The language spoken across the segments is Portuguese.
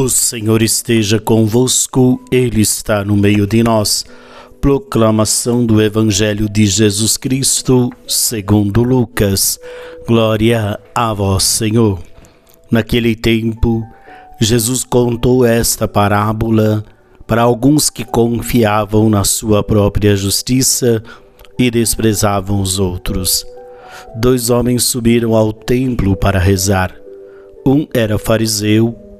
O Senhor esteja convosco, Ele está no meio de nós. Proclamação do Evangelho de Jesus Cristo, segundo Lucas. Glória a vós, Senhor. Naquele tempo, Jesus contou esta parábola para alguns que confiavam na sua própria justiça e desprezavam os outros. Dois homens subiram ao templo para rezar. Um era fariseu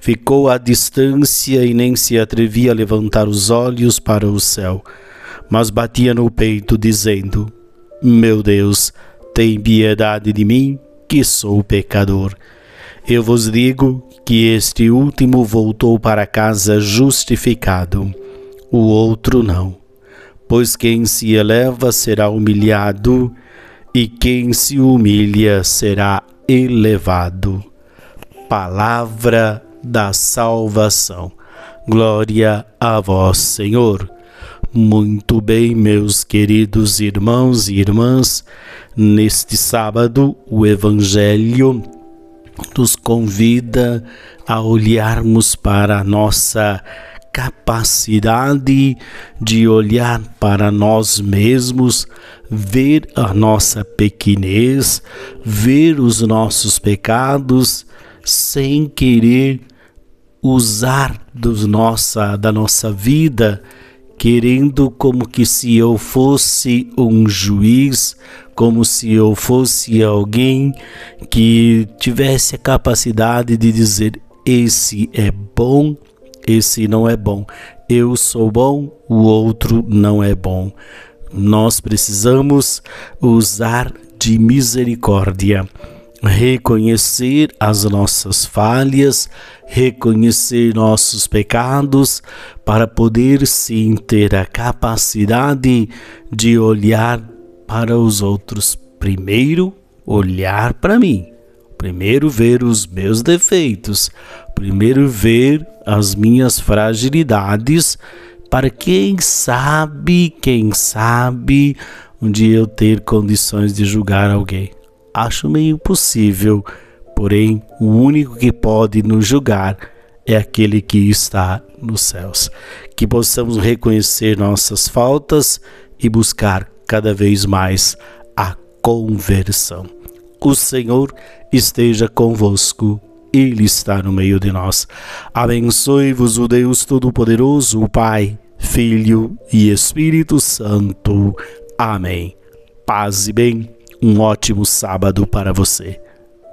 Ficou à distância e nem se atrevia a levantar os olhos para o céu, mas batia no peito, dizendo: Meu Deus, tem piedade de mim, que sou pecador. Eu vos digo que este último voltou para casa justificado, o outro não. Pois quem se eleva será humilhado, e quem se humilha será elevado. Palavra da salvação. Glória a vós, Senhor. Muito bem, meus queridos irmãos e irmãs, neste sábado o Evangelho nos convida a olharmos para a nossa capacidade de olhar para nós mesmos, ver a nossa pequenez, ver os nossos pecados sem querer usar dos nossa, da nossa vida, querendo como que se eu fosse um juiz, como se eu fosse alguém que tivesse a capacidade de dizer: esse é bom, esse não é bom. Eu sou bom, o outro não é bom. Nós precisamos usar de misericórdia reconhecer as nossas falhas, reconhecer nossos pecados, para poder sim ter a capacidade de olhar para os outros. Primeiro, olhar para mim. Primeiro, ver os meus defeitos. Primeiro, ver as minhas fragilidades, para quem sabe, quem sabe, um dia eu ter condições de julgar alguém acho meio impossível, porém o único que pode nos julgar é aquele que está nos céus. Que possamos reconhecer nossas faltas e buscar cada vez mais a conversão. O Senhor esteja convosco. Ele está no meio de nós. Abençoe-vos o Deus Todo-Poderoso, o Pai, Filho e Espírito Santo. Amém. Paz e bem um ótimo sábado para você.